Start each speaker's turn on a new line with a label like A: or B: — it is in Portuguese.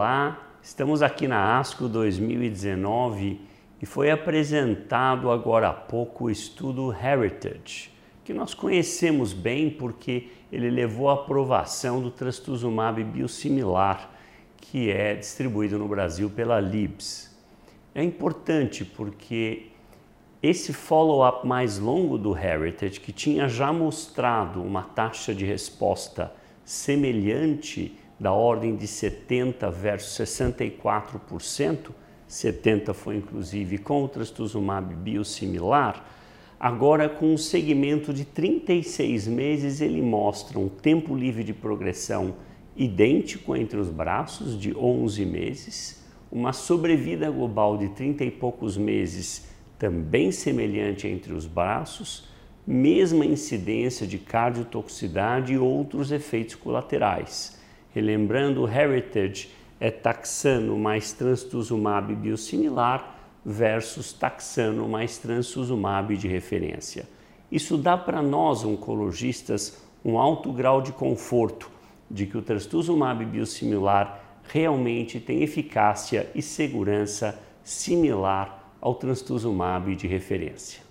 A: Olá, estamos aqui na ASCO 2019 e foi apresentado agora há pouco o estudo Heritage, que nós conhecemos bem porque ele levou à aprovação do trastuzumab biosimilar, que é distribuído no Brasil pela Libs. É importante porque esse follow-up mais longo do Heritage, que tinha já mostrado uma taxa de resposta semelhante da ordem de 70 versus 64%, 70 foi inclusive com o trastuzumab biosimilar, agora com um segmento de 36 meses ele mostra um tempo livre de progressão idêntico entre os braços de 11 meses, uma sobrevida global de 30 e poucos meses também semelhante entre os braços, mesma incidência de cardiotoxicidade e outros efeitos colaterais Relembrando, o Heritage é taxano mais trastuzumab biosimilar versus taxano mais trastuzumab de referência. Isso dá para nós, oncologistas, um alto grau de conforto de que o trastuzumab biosimilar realmente tem eficácia e segurança similar ao trastuzumab de referência.